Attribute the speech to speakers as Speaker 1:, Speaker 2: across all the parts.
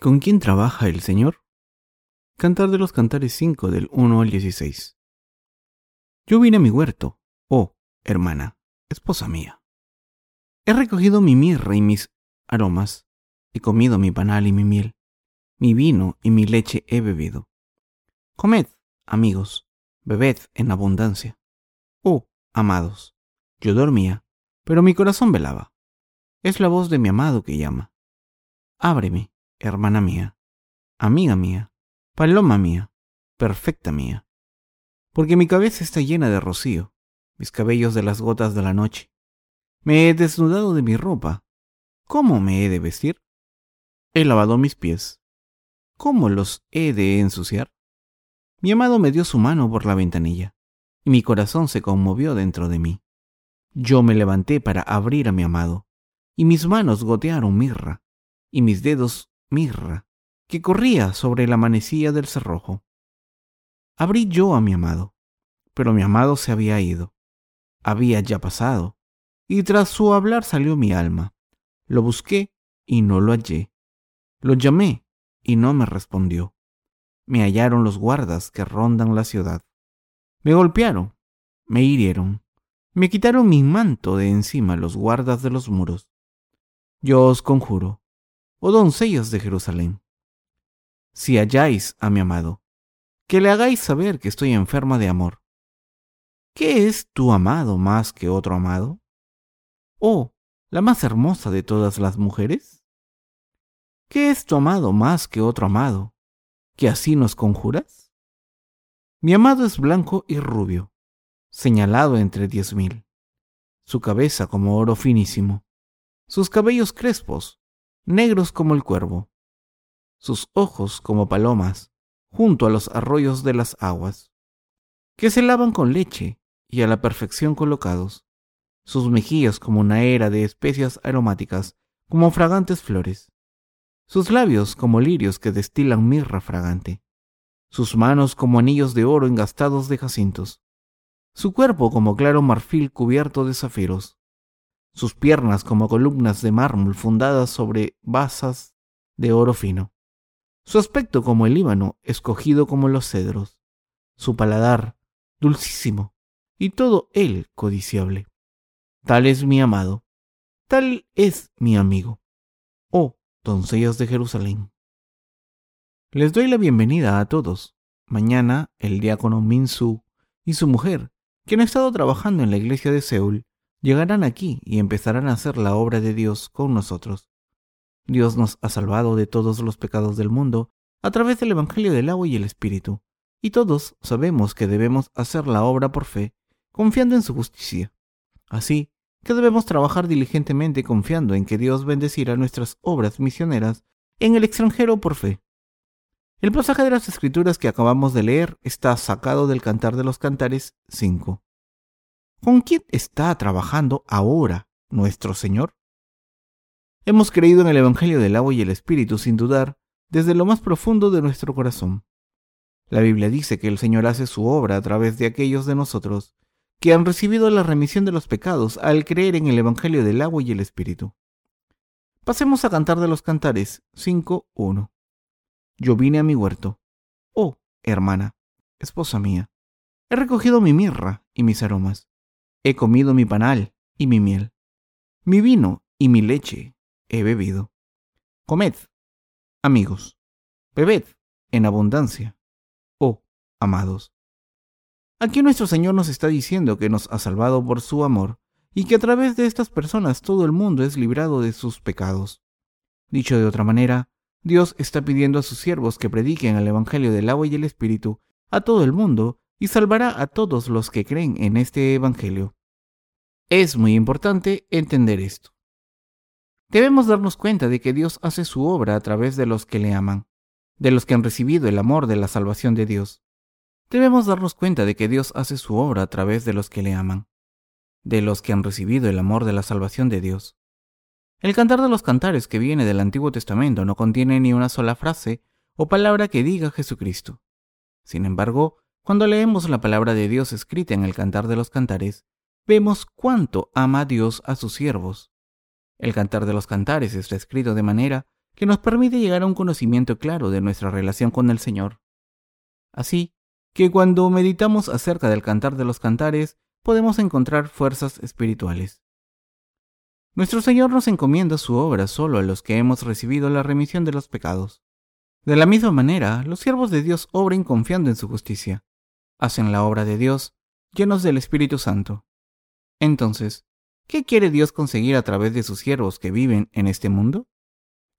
Speaker 1: ¿Con quién trabaja el Señor? Cantar de los Cantares 5 del 1 al 16. Yo vine a mi huerto, oh, hermana, esposa mía. He recogido mi mirra y mis aromas, he comido mi panal y mi miel, mi vino y mi leche he bebido. Comed, amigos, bebed en abundancia. Oh, amados, yo dormía, pero mi corazón velaba. Es la voz de mi amado que llama. Ábreme, hermana mía, amiga mía, paloma mía, perfecta mía. Porque mi cabeza está llena de rocío, mis cabellos de las gotas de la noche. Me he desnudado de mi ropa. ¿Cómo me he de vestir? He lavado mis pies. ¿Cómo los he de ensuciar? Mi amado me dio su mano por la ventanilla, y mi corazón se conmovió dentro de mí. Yo me levanté para abrir a mi amado, y mis manos gotearon mirra, y mis dedos mirra, que corría sobre la manecilla del cerrojo. Abrí yo a mi amado, pero mi amado se había ido. Había ya pasado, y tras su hablar salió mi alma. Lo busqué y no lo hallé. Lo llamé y no me respondió. Me hallaron los guardas que rondan la ciudad. Me golpearon, me hirieron, me quitaron mi manto de encima los guardas de los muros. Yo os conjuro, oh doncellas de Jerusalén, si halláis a mi amado, que le hagáis saber que estoy enferma de amor. ¿Qué es tu amado más que otro amado? ¿Oh, la más hermosa de todas las mujeres? ¿Qué es tu amado más que otro amado, que así nos conjuras? Mi amado es blanco y rubio, señalado entre diez mil, su cabeza como oro finísimo, sus cabellos crespos, negros como el cuervo, sus ojos como palomas, junto a los arroyos de las aguas, que se lavan con leche y a la perfección colocados, sus mejillas como una era de especias aromáticas, como fragantes flores, sus labios como lirios que destilan mirra fragante, sus manos como anillos de oro engastados de jacintos, su cuerpo como claro marfil cubierto de zafiros, sus piernas como columnas de mármol fundadas sobre basas de oro fino, su aspecto como el Líbano, escogido como los cedros, su paladar dulcísimo, y todo él codiciable. Tal es mi amado, tal es mi amigo. Oh, doncellas de Jerusalén. Les doy la bienvenida a todos. Mañana el diácono Min Su y su mujer, que han estado trabajando en la iglesia de Seúl, llegarán aquí y empezarán a hacer la obra de Dios con nosotros. Dios nos ha salvado de todos los pecados del mundo a través del Evangelio del agua y el Espíritu, y todos sabemos que debemos hacer la obra por fe, confiando en su justicia. Así que debemos trabajar diligentemente confiando en que Dios bendecirá nuestras obras misioneras en el extranjero por fe. El pasaje de las Escrituras que acabamos de leer está sacado del Cantar de los Cantares 5. ¿Con quién está trabajando ahora nuestro Señor? Hemos creído en el Evangelio del agua y el Espíritu sin dudar desde lo más profundo de nuestro corazón. La Biblia dice que el Señor hace su obra a través de aquellos de nosotros que han recibido la remisión de los pecados al creer en el Evangelio del agua y el Espíritu. Pasemos a cantar de los cantares 5.1. Yo vine a mi huerto. Oh, hermana, esposa mía, he recogido mi mirra y mis aromas. He comido mi panal y mi miel. Mi vino y mi leche he bebido. Comed, amigos, bebed en abundancia, oh amados. Aquí nuestro Señor nos está diciendo que nos ha salvado por su amor y que a través de estas personas todo el mundo es librado de sus pecados. Dicho de otra manera, Dios está pidiendo a sus siervos que prediquen el Evangelio del agua y el Espíritu a todo el mundo y salvará a todos los que creen en este Evangelio. Es muy importante entender esto. Debemos darnos cuenta de que Dios hace su obra a través de los que le aman, de los que han recibido el amor de la salvación de Dios. Debemos darnos cuenta de que Dios hace su obra a través de los que le aman, de los que han recibido el amor de la salvación de Dios. El cantar de los cantares que viene del Antiguo Testamento no contiene ni una sola frase o palabra que diga Jesucristo. Sin embargo, cuando leemos la palabra de Dios escrita en el cantar de los cantares, vemos cuánto ama Dios a sus siervos. El cantar de los cantares está escrito de manera que nos permite llegar a un conocimiento claro de nuestra relación con el Señor. Así que cuando meditamos acerca del cantar de los cantares, podemos encontrar fuerzas espirituales. Nuestro Señor nos encomienda su obra solo a los que hemos recibido la remisión de los pecados. De la misma manera, los siervos de Dios obren confiando en su justicia. Hacen la obra de Dios llenos del Espíritu Santo. Entonces, ¿qué quiere Dios conseguir a través de sus siervos que viven en este mundo?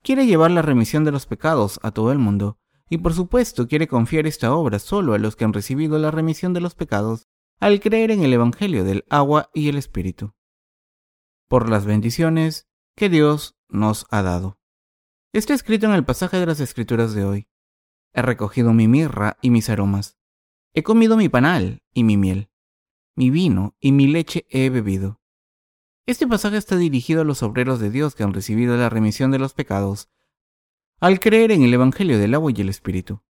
Speaker 1: Quiere llevar la remisión de los pecados a todo el mundo, y por supuesto quiere confiar esta obra solo a los que han recibido la remisión de los pecados al creer en el Evangelio del agua y el Espíritu. Por las bendiciones que Dios nos ha dado. Está escrito en el pasaje de las Escrituras de hoy. He recogido mi mirra y mis aromas. He comido mi panal y mi miel. Mi vino y mi leche he bebido. Este pasaje está dirigido a los obreros de Dios que han recibido la remisión de los pecados al creer en el Evangelio del agua y el Espíritu.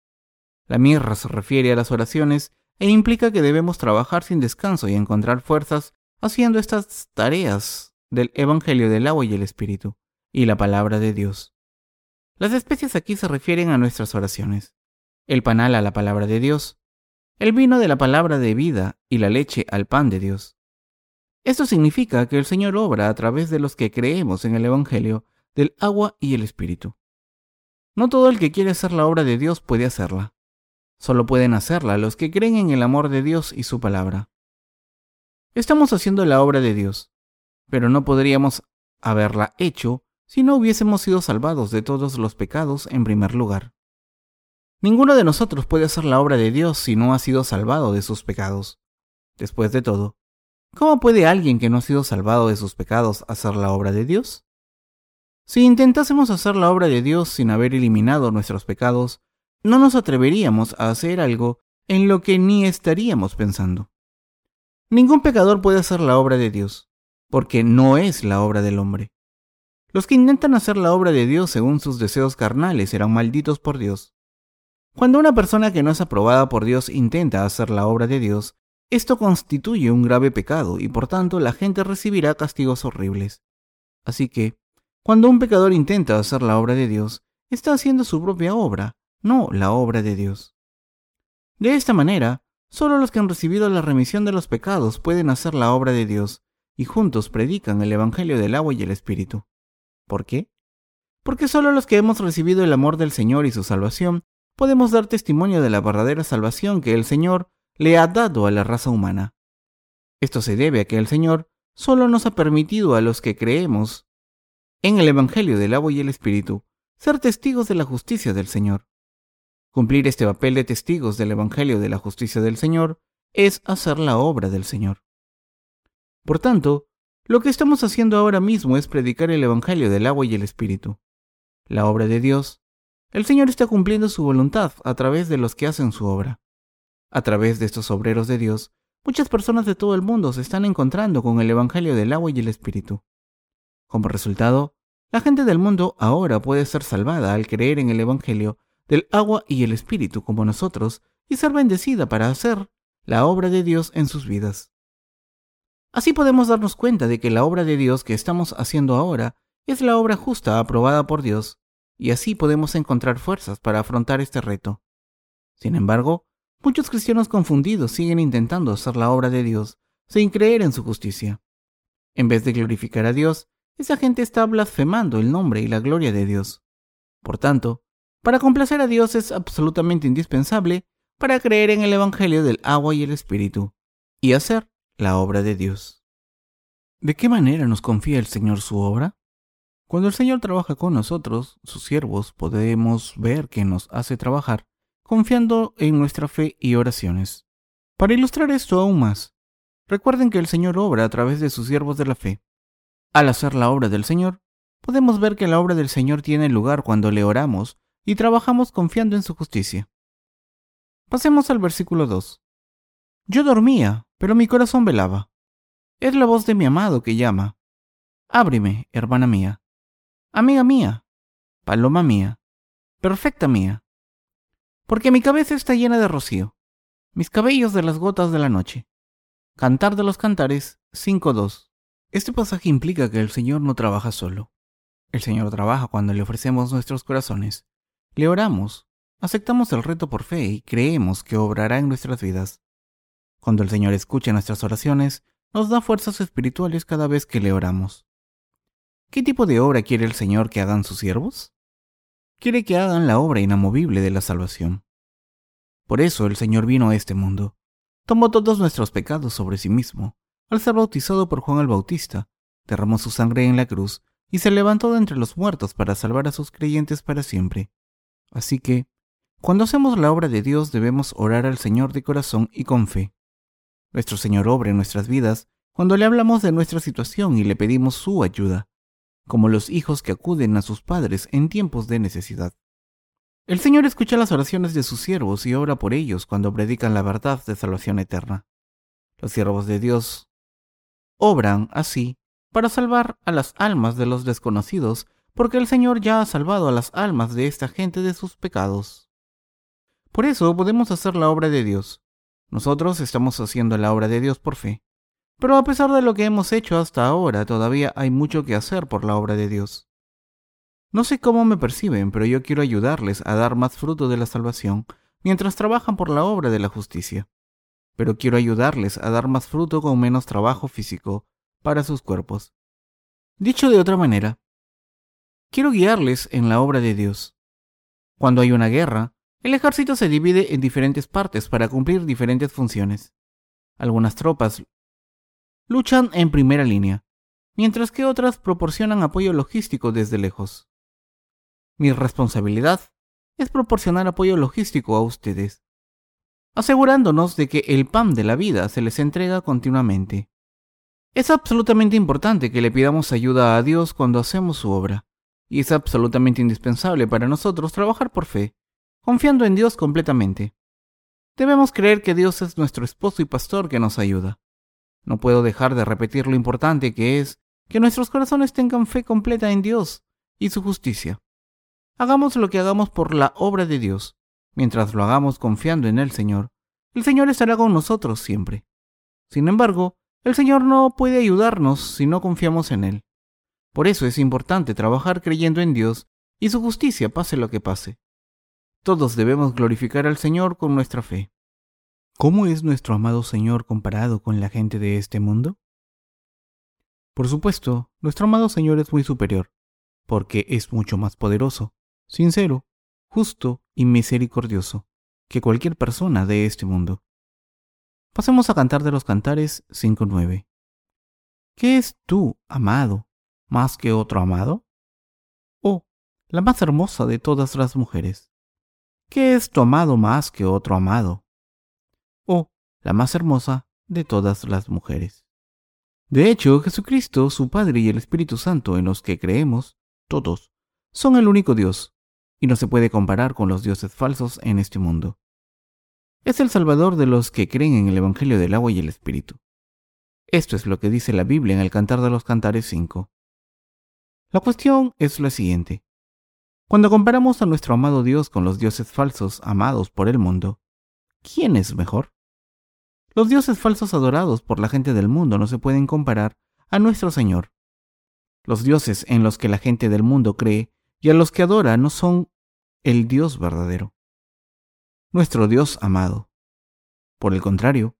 Speaker 1: La mirra se refiere a las oraciones e implica que debemos trabajar sin descanso y encontrar fuerzas haciendo estas tareas del Evangelio del agua y el Espíritu y la palabra de Dios. Las especies aquí se refieren a nuestras oraciones, el panal a la palabra de Dios, el vino de la palabra de vida y la leche al pan de Dios. Esto significa que el Señor obra a través de los que creemos en el Evangelio del agua y el Espíritu. No todo el que quiere hacer la obra de Dios puede hacerla. Solo pueden hacerla los que creen en el amor de Dios y su palabra. Estamos haciendo la obra de Dios, pero no podríamos haberla hecho si no hubiésemos sido salvados de todos los pecados en primer lugar. Ninguno de nosotros puede hacer la obra de Dios si no ha sido salvado de sus pecados. Después de todo, ¿cómo puede alguien que no ha sido salvado de sus pecados hacer la obra de Dios? Si intentásemos hacer la obra de Dios sin haber eliminado nuestros pecados, no nos atreveríamos a hacer algo en lo que ni estaríamos pensando. Ningún pecador puede hacer la obra de Dios, porque no es la obra del hombre. Los que intentan hacer la obra de Dios según sus deseos carnales serán malditos por Dios. Cuando una persona que no es aprobada por Dios intenta hacer la obra de Dios, esto constituye un grave pecado y por tanto la gente recibirá castigos horribles. Así que, cuando un pecador intenta hacer la obra de Dios, está haciendo su propia obra, no la obra de Dios. De esta manera, solo los que han recibido la remisión de los pecados pueden hacer la obra de Dios, y juntos predican el Evangelio del agua y el Espíritu. ¿Por qué? Porque solo los que hemos recibido el amor del Señor y su salvación podemos dar testimonio de la verdadera salvación que el Señor le ha dado a la raza humana. Esto se debe a que el Señor solo nos ha permitido a los que creemos en el Evangelio del agua y el Espíritu ser testigos de la justicia del Señor. Cumplir este papel de testigos del Evangelio de la justicia del Señor es hacer la obra del Señor. Por tanto, lo que estamos haciendo ahora mismo es predicar el Evangelio del agua y el Espíritu, la obra de Dios. El Señor está cumpliendo su voluntad a través de los que hacen su obra. A través de estos obreros de Dios, muchas personas de todo el mundo se están encontrando con el Evangelio del agua y el Espíritu. Como resultado, la gente del mundo ahora puede ser salvada al creer en el Evangelio del agua y el Espíritu como nosotros y ser bendecida para hacer la obra de Dios en sus vidas. Así podemos darnos cuenta de que la obra de Dios que estamos haciendo ahora es la obra justa aprobada por Dios, y así podemos encontrar fuerzas para afrontar este reto. Sin embargo, muchos cristianos confundidos siguen intentando hacer la obra de Dios sin creer en su justicia. En vez de glorificar a Dios, esa gente está blasfemando el nombre y la gloria de Dios. Por tanto, para complacer a Dios es absolutamente indispensable para creer en el Evangelio del agua y el Espíritu y hacer la obra de Dios. ¿De qué manera nos confía el Señor su obra? Cuando el Señor trabaja con nosotros, sus siervos, podemos ver que nos hace trabajar confiando en nuestra fe y oraciones. Para ilustrar esto aún más, recuerden que el Señor obra a través de sus siervos de la fe. Al hacer la obra del Señor, podemos ver que la obra del Señor tiene lugar cuando le oramos y trabajamos confiando en su justicia. Pasemos al versículo 2. Yo dormía, pero mi corazón velaba. Es la voz de mi amado que llama. Ábreme, hermana mía. Amiga mía. Paloma mía. Perfecta mía. Porque mi cabeza está llena de rocío. Mis cabellos de las gotas de la noche. Cantar de los Cantares 5.2. Este pasaje implica que el Señor no trabaja solo. El Señor trabaja cuando le ofrecemos nuestros corazones. Le oramos, aceptamos el reto por fe y creemos que obrará en nuestras vidas. Cuando el Señor escucha nuestras oraciones, nos da fuerzas espirituales cada vez que le oramos. ¿Qué tipo de obra quiere el Señor que hagan sus siervos? Quiere que hagan la obra inamovible de la salvación. Por eso el Señor vino a este mundo. Tomó todos nuestros pecados sobre sí mismo, al ser bautizado por Juan el Bautista, derramó su sangre en la cruz y se levantó de entre los muertos para salvar a sus creyentes para siempre. Así que, cuando hacemos la obra de Dios debemos orar al Señor de corazón y con fe. Nuestro Señor obra en nuestras vidas cuando le hablamos de nuestra situación y le pedimos su ayuda, como los hijos que acuden a sus padres en tiempos de necesidad. El Señor escucha las oraciones de sus siervos y ora por ellos cuando predican la verdad de salvación eterna. Los siervos de Dios obran así para salvar a las almas de los desconocidos, porque el Señor ya ha salvado a las almas de esta gente de sus pecados. Por eso podemos hacer la obra de Dios. Nosotros estamos haciendo la obra de Dios por fe. Pero a pesar de lo que hemos hecho hasta ahora, todavía hay mucho que hacer por la obra de Dios. No sé cómo me perciben, pero yo quiero ayudarles a dar más fruto de la salvación mientras trabajan por la obra de la justicia. Pero quiero ayudarles a dar más fruto con menos trabajo físico para sus cuerpos. Dicho de otra manera, quiero guiarles en la obra de Dios. Cuando hay una guerra, el ejército se divide en diferentes partes para cumplir diferentes funciones. Algunas tropas luchan en primera línea, mientras que otras proporcionan apoyo logístico desde lejos. Mi responsabilidad es proporcionar apoyo logístico a ustedes, asegurándonos de que el pan de la vida se les entrega continuamente. Es absolutamente importante que le pidamos ayuda a Dios cuando hacemos su obra, y es absolutamente indispensable para nosotros trabajar por fe, confiando en Dios completamente. Debemos creer que Dios es nuestro esposo y pastor que nos ayuda. No puedo dejar de repetir lo importante que es que nuestros corazones tengan fe completa en Dios y su justicia. Hagamos lo que hagamos por la obra de Dios, mientras lo hagamos confiando en el Señor. El Señor estará con nosotros siempre. Sin embargo, el Señor no puede ayudarnos si no confiamos en Él. Por eso es importante trabajar creyendo en Dios y su justicia pase lo que pase. Todos debemos glorificar al Señor con nuestra fe. ¿Cómo es nuestro amado Señor comparado con la gente de este mundo? Por supuesto, nuestro amado Señor es muy superior, porque es mucho más poderoso, sincero, justo y misericordioso que cualquier persona de este mundo. Pasemos a cantar de los cantares 5.9. ¿Qué es tú, amado, más que otro amado? Oh, la más hermosa de todas las mujeres. ¿Qué es tu amado más que otro amado? La más hermosa de todas las mujeres. De hecho, Jesucristo, su Padre y el Espíritu Santo en los que creemos, todos, son el único Dios, y no se puede comparar con los dioses falsos en este mundo es el Salvador de los que creen en el Evangelio del agua y el Espíritu. Esto es lo que dice la Biblia en el Cantar de los Cantares 5. La cuestión es la siguiente. Cuando comparamos a nuestro amado Dios con los dioses falsos amados por el mundo, ¿quién es mejor? Los dioses falsos adorados por la gente del mundo no se pueden comparar a nuestro Señor. Los dioses en los que la gente del mundo cree y a los que adora no son el Dios verdadero nuestro Dios amado. Por el contrario,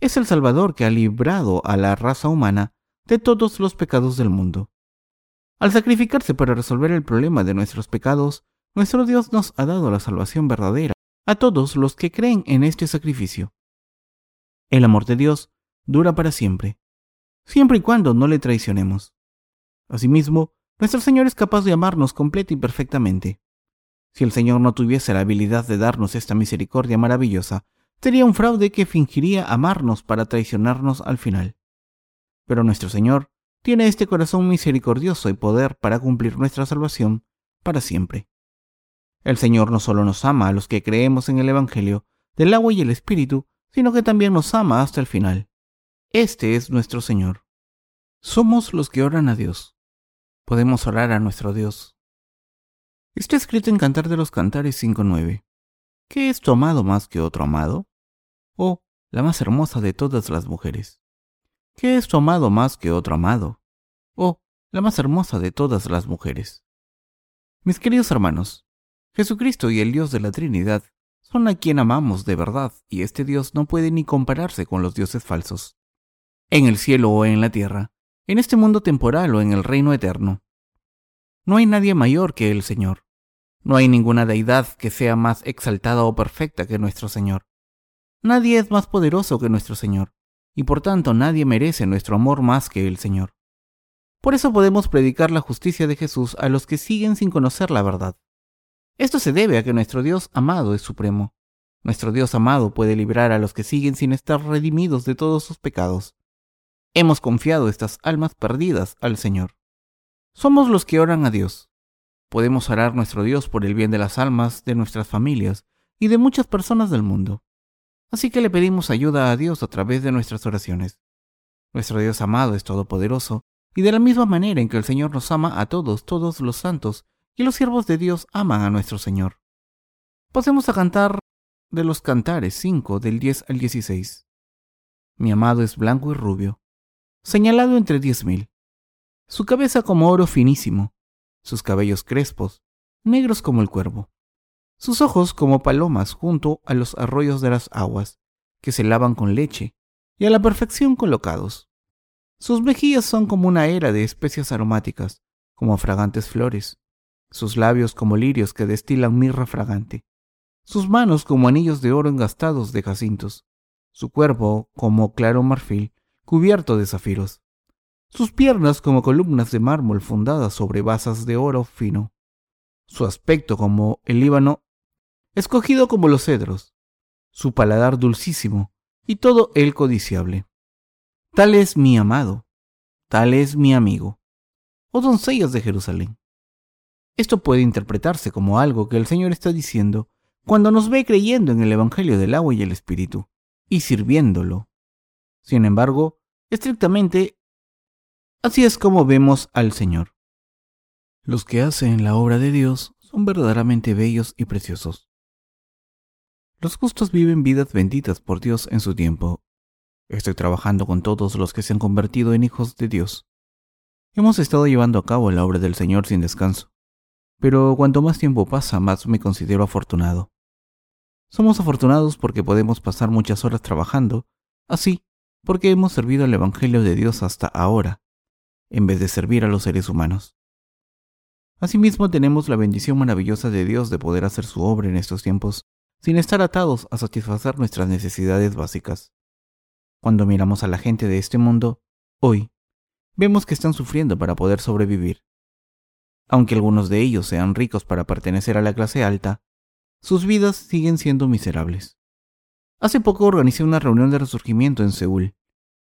Speaker 1: es el Salvador que ha librado a la raza humana de todos los pecados del mundo. Al sacrificarse para resolver el problema de nuestros pecados, nuestro Dios nos ha dado la salvación verdadera a todos los que creen en este sacrificio. El amor de Dios dura para siempre, siempre y cuando no le traicionemos. Asimismo, nuestro Señor es capaz de amarnos completa y perfectamente. Si el Señor no tuviese la habilidad de darnos esta misericordia maravillosa, sería un fraude que fingiría amarnos para traicionarnos al final. Pero nuestro Señor tiene este corazón misericordioso y poder para cumplir nuestra salvación para siempre. El Señor no solo nos ama a los que creemos en el Evangelio del agua y el Espíritu, sino que también nos ama hasta el final. Este es nuestro Señor. Somos los que oran a Dios. Podemos orar a nuestro Dios Está escrito en Cantar de los Cantares 5.9. ¿Qué es tu amado más que otro amado? Oh, la más hermosa de todas las mujeres. ¿Qué es tu amado más que otro amado? Oh, la más hermosa de todas las mujeres. Mis queridos hermanos, Jesucristo y el Dios de la Trinidad son a quien amamos de verdad, y este Dios no puede ni compararse con los dioses falsos. En el cielo o en la tierra, en este mundo temporal o en el reino eterno. No hay nadie mayor que el Señor. No hay ninguna deidad que sea más exaltada o perfecta que nuestro Señor. Nadie es más poderoso que nuestro Señor, y por tanto nadie merece nuestro amor más que el Señor. Por eso podemos predicar la justicia de Jesús a los que siguen sin conocer la verdad. Esto se debe a que nuestro Dios amado es supremo. Nuestro Dios amado puede librar a los que siguen sin estar redimidos de todos sus pecados. Hemos confiado estas almas perdidas al Señor. Somos los que oran a Dios. Podemos orar nuestro Dios por el bien de las almas, de nuestras familias y de muchas personas del mundo. Así que le pedimos ayuda a Dios a través de nuestras oraciones. Nuestro Dios amado es todopoderoso, y de la misma manera en que el Señor nos ama a todos, todos los santos, y los siervos de Dios aman a nuestro Señor. Pasemos a cantar de los cantares 5 del 10 al 16. Mi amado es blanco y rubio, señalado entre diez mil. Su cabeza como oro finísimo, sus cabellos crespos, negros como el cuervo. Sus ojos como palomas junto a los arroyos de las aguas, que se lavan con leche, y a la perfección colocados. Sus mejillas son como una era de especias aromáticas, como fragantes flores, sus labios como lirios que destilan mirra fragante, sus manos como anillos de oro engastados de jacintos, su cuerpo como claro marfil cubierto de zafiros, sus piernas como columnas de mármol fundadas sobre basas de oro fino, su aspecto como el Líbano escogido como los cedros, su paladar dulcísimo y todo él codiciable. Tal es mi amado, tal es mi amigo, oh doncellas de Jerusalén. Esto puede interpretarse como algo que el Señor está diciendo cuando nos ve creyendo en el Evangelio del agua y el Espíritu, y sirviéndolo. Sin embargo, estrictamente, así es como vemos al Señor. Los que hacen la obra de Dios son verdaderamente bellos y preciosos. Los justos viven vidas benditas por Dios en su tiempo. Estoy trabajando con todos los que se han convertido en hijos de Dios. Hemos estado llevando a cabo la obra del Señor sin descanso pero cuanto más tiempo pasa, más me considero afortunado. Somos afortunados porque podemos pasar muchas horas trabajando, así porque hemos servido al Evangelio de Dios hasta ahora, en vez de servir a los seres humanos. Asimismo tenemos la bendición maravillosa de Dios de poder hacer su obra en estos tiempos sin estar atados a satisfacer nuestras necesidades básicas. Cuando miramos a la gente de este mundo, hoy, vemos que están sufriendo para poder sobrevivir. Aunque algunos de ellos sean ricos para pertenecer a la clase alta, sus vidas siguen siendo miserables. Hace poco organicé una reunión de resurgimiento en Seúl,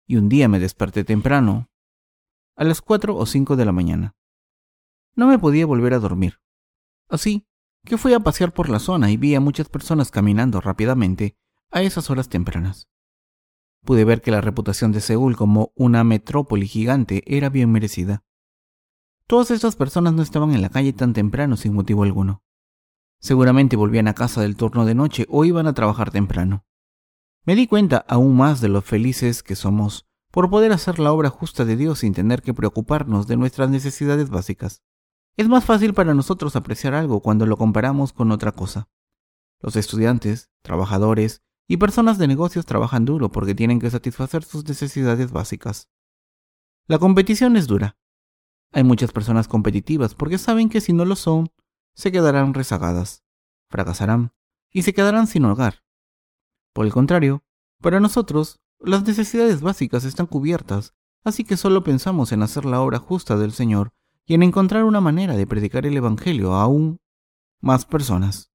Speaker 1: y un día me desperté temprano, a las 4 o 5 de la mañana. No me podía volver a dormir. Así que fui a pasear por la zona y vi a muchas personas caminando rápidamente a esas horas tempranas. Pude ver que la reputación de Seúl como una metrópoli gigante era bien merecida. Todas estas personas no estaban en la calle tan temprano sin motivo alguno. Seguramente volvían a casa del turno de noche o iban a trabajar temprano. Me di cuenta aún más de lo felices que somos por poder hacer la obra justa de Dios sin tener que preocuparnos de nuestras necesidades básicas. Es más fácil para nosotros apreciar algo cuando lo comparamos con otra cosa. Los estudiantes, trabajadores y personas de negocios trabajan duro porque tienen que satisfacer sus necesidades básicas. La competición es dura, hay muchas personas competitivas porque saben que si no lo son, se quedarán rezagadas, fracasarán y se quedarán sin hogar. Por el contrario, para nosotros, las necesidades básicas están cubiertas, así que solo pensamos en hacer la obra justa del Señor y en encontrar una manera de predicar el Evangelio a aún más personas.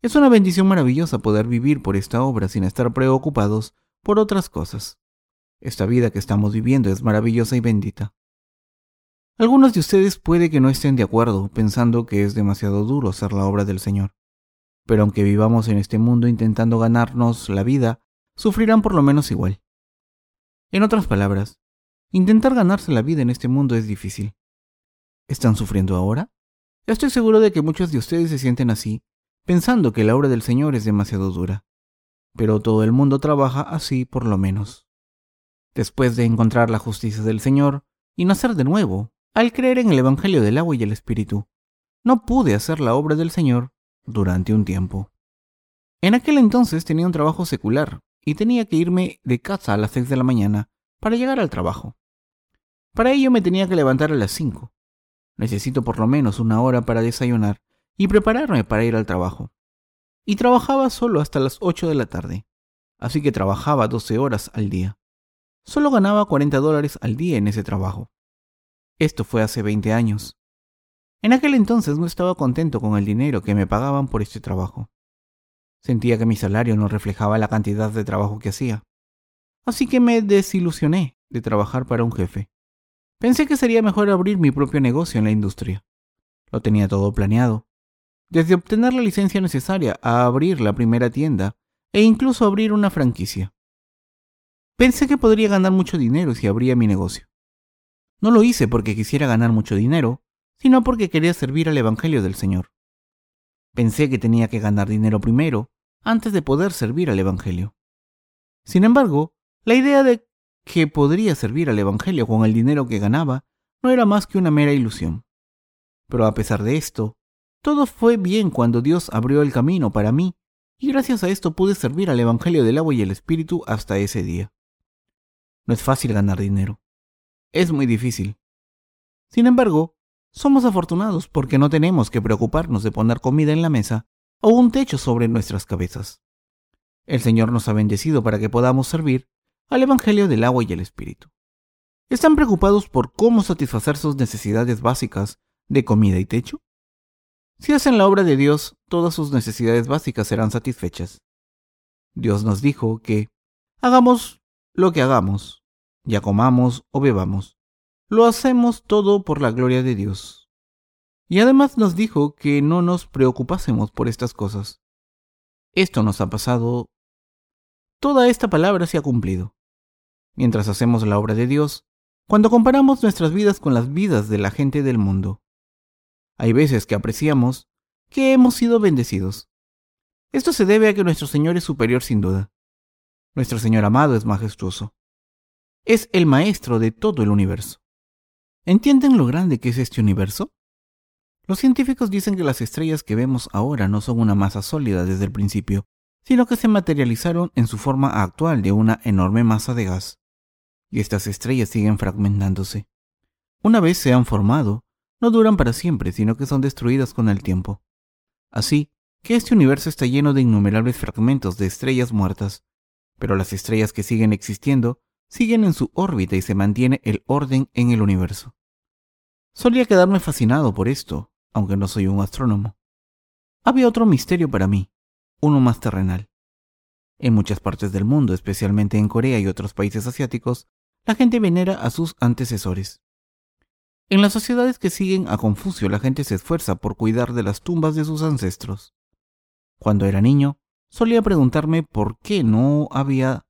Speaker 1: Es una bendición maravillosa poder vivir por esta obra sin estar preocupados por otras cosas. Esta vida que estamos viviendo es maravillosa y bendita. Algunos de ustedes puede que no estén de acuerdo, pensando que es demasiado duro hacer la obra del Señor. Pero aunque vivamos en este mundo intentando ganarnos la vida, sufrirán por lo menos igual. En otras palabras, intentar ganarse la vida en este mundo es difícil. ¿Están sufriendo ahora? Estoy seguro de que muchos de ustedes se sienten así, pensando que la obra del Señor es demasiado dura. Pero todo el mundo trabaja así por lo menos. Después de encontrar la justicia del Señor y nacer de nuevo, Al creer en el Evangelio del agua y el Espíritu, no pude hacer la obra del Señor durante un tiempo. En aquel entonces tenía un trabajo secular y tenía que irme de casa a las 6 de la mañana para llegar al trabajo. Para ello me tenía que levantar a las 5. Necesito por lo menos una hora para desayunar y prepararme para ir al trabajo. Y trabajaba solo hasta las 8 de la tarde, así que trabajaba 12 horas al día. Solo ganaba 40 dólares al día en ese trabajo. Esto fue hace 20 años. En aquel entonces no estaba contento con el dinero que me pagaban por este trabajo. Sentía que mi salario no reflejaba la cantidad de trabajo que hacía. Así que me desilusioné de trabajar para un jefe. Pensé que sería mejor abrir mi propio negocio en la industria. Lo tenía todo planeado. Desde obtener la licencia necesaria a abrir la primera tienda e incluso abrir una franquicia. Pensé que podría ganar mucho dinero si abría mi negocio. No lo hice porque quisiera ganar mucho dinero, sino porque quería servir al Evangelio del Señor. Pensé que tenía que ganar dinero primero, antes de poder servir al Evangelio. Sin embargo, la idea de que podría servir al Evangelio con el dinero que ganaba no era más que una mera ilusión. Pero a pesar de esto, todo fue bien cuando Dios abrió el camino para mí y gracias a esto pude servir al Evangelio del agua y el Espíritu hasta ese día. No es fácil ganar dinero es muy difícil. Sin embargo, somos afortunados porque no tenemos que preocuparnos de poner comida en la mesa o un techo sobre nuestras cabezas. El Señor nos ha bendecido para que podamos servir al Evangelio del agua y el Espíritu. ¿Están preocupados por cómo satisfacer sus necesidades básicas de comida y techo? Si hacen la obra de Dios, todas sus necesidades básicas serán satisfechas. Dios nos dijo que hagamos lo que hagamos, ya comamos o bebamos. Lo hacemos todo por la gloria de Dios. Y además nos dijo que no nos preocupásemos por estas cosas. Esto nos ha pasado. Toda esta palabra se ha cumplido. Mientras hacemos la obra de Dios, cuando comparamos nuestras vidas con las vidas de la gente del mundo. Hay veces que apreciamos que hemos sido bendecidos. Esto se debe a que nuestro Señor es superior sin duda. Nuestro Señor amado es majestuoso es el maestro de todo el universo. ¿Entienden lo grande que es este universo? Los científicos dicen que las estrellas que vemos ahora no son una masa sólida desde el principio, sino que se materializaron en su forma actual de una enorme masa de gas. Y estas estrellas siguen fragmentándose. Una vez se han formado, no duran para siempre, sino que son destruidas con el tiempo. Así que este universo está lleno de innumerables fragmentos de estrellas muertas, pero las estrellas que siguen existiendo siguen en su órbita y se mantiene el orden en el universo. Solía quedarme fascinado por esto, aunque no soy un astrónomo. Había otro misterio para mí, uno más terrenal. En muchas partes del mundo, especialmente en Corea y otros países asiáticos, la gente venera a sus antecesores. En las sociedades que siguen a Confucio, la gente se esfuerza por cuidar de las tumbas de sus ancestros. Cuando era niño, solía preguntarme por qué no había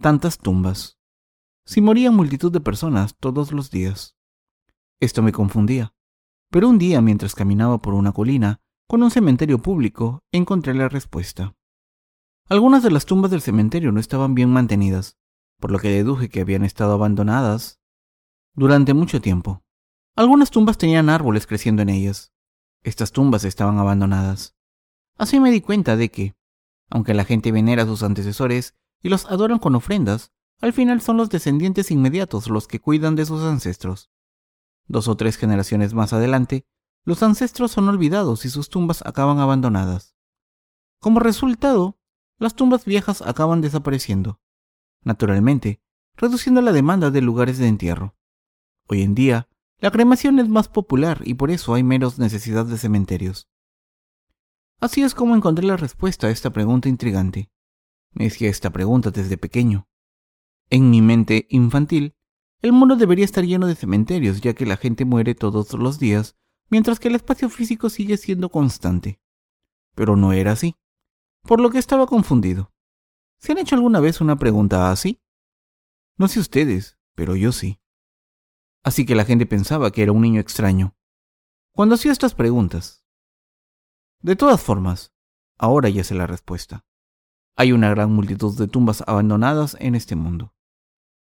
Speaker 1: tantas tumbas. Si morían multitud de personas todos los días. Esto me confundía. Pero un día, mientras caminaba por una colina, con un cementerio público, encontré la respuesta. Algunas de las tumbas del cementerio no estaban bien mantenidas, por lo que deduje que habían estado abandonadas durante mucho tiempo. Algunas tumbas tenían árboles creciendo en ellas. Estas tumbas estaban abandonadas. Así me di cuenta de que, aunque la gente venera a sus antecesores y los adoran con ofrendas, al final son los descendientes inmediatos los que cuidan de sus ancestros. Dos o tres generaciones más adelante, los ancestros son olvidados y sus tumbas acaban abandonadas. Como resultado, las tumbas viejas acaban desapareciendo, naturalmente, reduciendo la demanda de lugares de entierro. Hoy en día, la cremación es más popular y por eso hay menos necesidad de cementerios. Así es como encontré la respuesta a esta pregunta intrigante. Me hacía esta pregunta desde pequeño. En mi mente infantil, el mundo debería estar lleno de cementerios, ya que la gente muere todos los días, mientras que el espacio físico sigue siendo constante. Pero no era así, por lo que estaba confundido. ¿Se han hecho alguna vez una pregunta así? No sé ustedes, pero yo sí. Así que la gente pensaba que era un niño extraño. Cuando hacía estas preguntas. De todas formas, ahora ya sé la respuesta. Hay una gran multitud de tumbas abandonadas en este mundo.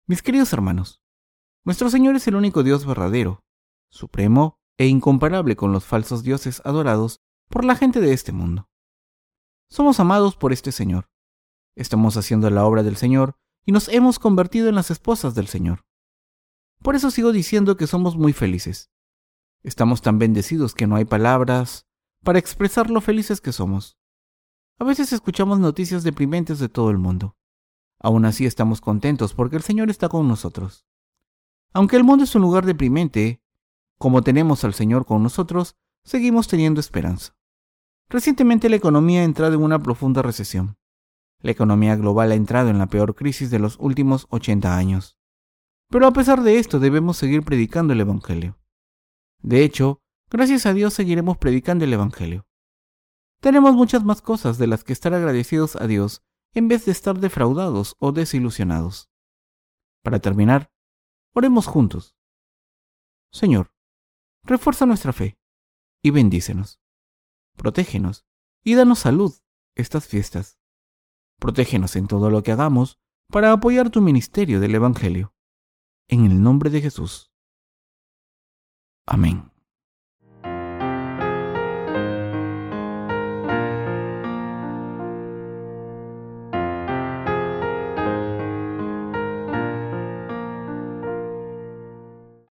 Speaker 1: Mis queridos hermanos, nuestro Señor es el único Dios verdadero supremo e incomparable con los falsos dioses adorados por la gente de este mundo. Somos amados por este Señor. Estamos haciendo la obra del Señor y nos hemos convertido en las esposas del Señor. Por eso sigo diciendo que somos muy felices. Estamos tan bendecidos que no hay palabras para expresar lo felices que somos. A veces escuchamos noticias deprimentes de todo el mundo. Aún así estamos contentos porque el Señor está con nosotros. Aunque el mundo es un lugar deprimente, como tenemos al Señor con nosotros, seguimos teniendo esperanza. Recientemente la economía ha entrado en una profunda recesión. La economía global ha entrado en la peor crisis de los últimos 80 años. Pero a pesar de esto debemos seguir predicando el Evangelio. De hecho, gracias a Dios seguiremos predicando el Evangelio. Tenemos muchas más cosas de las que estar agradecidos a Dios en vez de estar defraudados o desilusionados. Para terminar, oremos juntos. Señor, refuerza nuestra fe y bendícenos. Protégenos y danos salud estas fiestas. Protégenos en todo lo que hagamos para apoyar tu ministerio del Evangelio. En el nombre de Jesús. Amén.